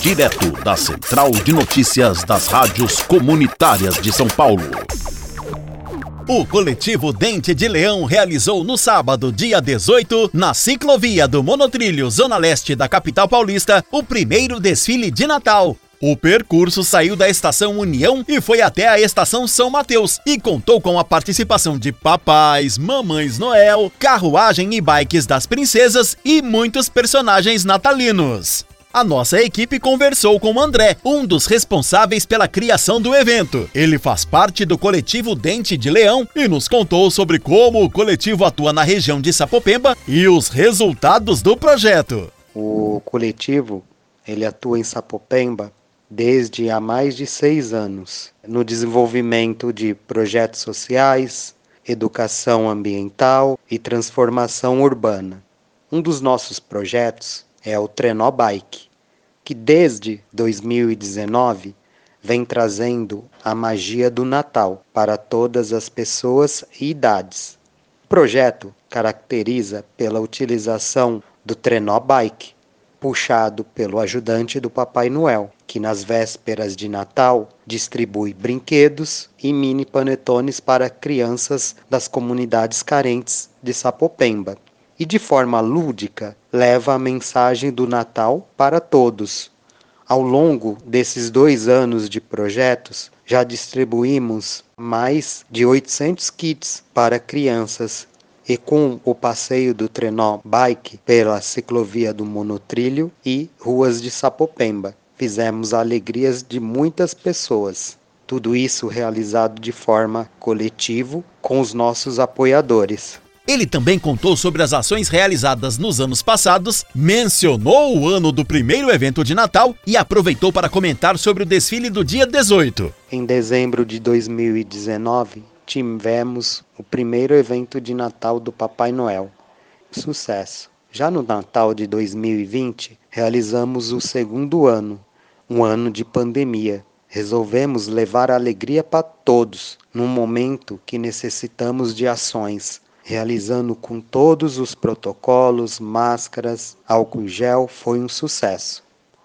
Direto da Central de Notícias das Rádios Comunitárias de São Paulo. O coletivo Dente de Leão realizou no sábado, dia 18, na ciclovia do Monotrilho, Zona Leste da capital paulista, o primeiro desfile de Natal. O percurso saiu da estação União e foi até a estação São Mateus e contou com a participação de papais, mamães Noel, carruagem e bikes das princesas e muitos personagens natalinos. A nossa equipe conversou com André, um dos responsáveis pela criação do evento. Ele faz parte do coletivo Dente de Leão e nos contou sobre como o coletivo atua na região de Sapopemba e os resultados do projeto. O coletivo ele atua em Sapopemba desde há mais de seis anos no desenvolvimento de projetos sociais, educação ambiental e transformação urbana. Um dos nossos projetos é o Trenó Bike, que desde 2019 vem trazendo a magia do Natal para todas as pessoas e idades. O projeto caracteriza pela utilização do Trenó Bike, puxado pelo ajudante do Papai Noel, que nas vésperas de Natal distribui brinquedos e mini panetones para crianças das comunidades carentes de Sapopemba. E de forma lúdica, leva a mensagem do Natal para todos. Ao longo desses dois anos de projetos, já distribuímos mais de 800 kits para crianças e com o passeio do trenó bike pela ciclovia do monotrilho e ruas de Sapopemba. Fizemos alegrias de muitas pessoas. Tudo isso realizado de forma coletiva com os nossos apoiadores. Ele também contou sobre as ações realizadas nos anos passados, mencionou o ano do primeiro evento de Natal e aproveitou para comentar sobre o desfile do dia 18. Em dezembro de 2019, tivemos o primeiro evento de Natal do Papai Noel. Sucesso! Já no Natal de 2020, realizamos o segundo ano, um ano de pandemia. Resolvemos levar alegria para todos, num momento que necessitamos de ações, realizando com todos os protocolos, máscaras, álcool gel, foi um sucesso.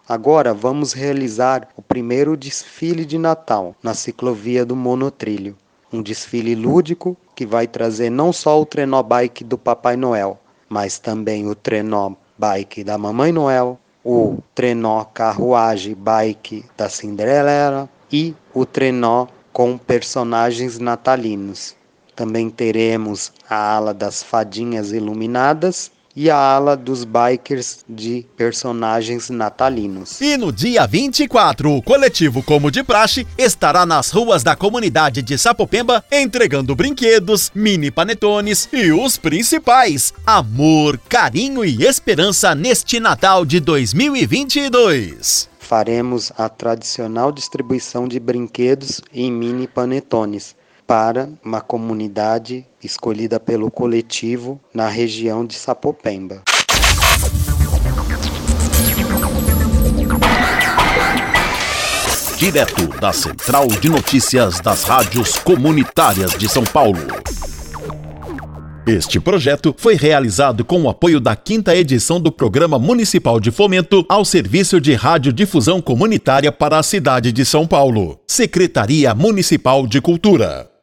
Agora vamos realizar o primeiro desfile de Natal na ciclovia do Monotrilho um desfile lúdico que vai trazer não só o trenó bike do Papai Noel, mas também o trenó bike da Mamãe Noel, o trenó carruagem bike da Cinderela e o trenó com personagens natalinos. Também teremos a ala das fadinhas iluminadas e a ala dos bikers de personagens natalinos. E no dia 24, o coletivo Como de Praxe estará nas ruas da comunidade de Sapopemba entregando brinquedos, mini panetones e os principais: amor, carinho e esperança neste Natal de 2022 faremos a tradicional distribuição de brinquedos e mini panetones para uma comunidade escolhida pelo coletivo na região de Sapopemba. Direto da Central de Notícias das Rádios Comunitárias de São Paulo. Este projeto foi realizado com o apoio da quinta edição do Programa Municipal de Fomento ao Serviço de Radiodifusão Comunitária para a cidade de São Paulo. Secretaria Municipal de Cultura.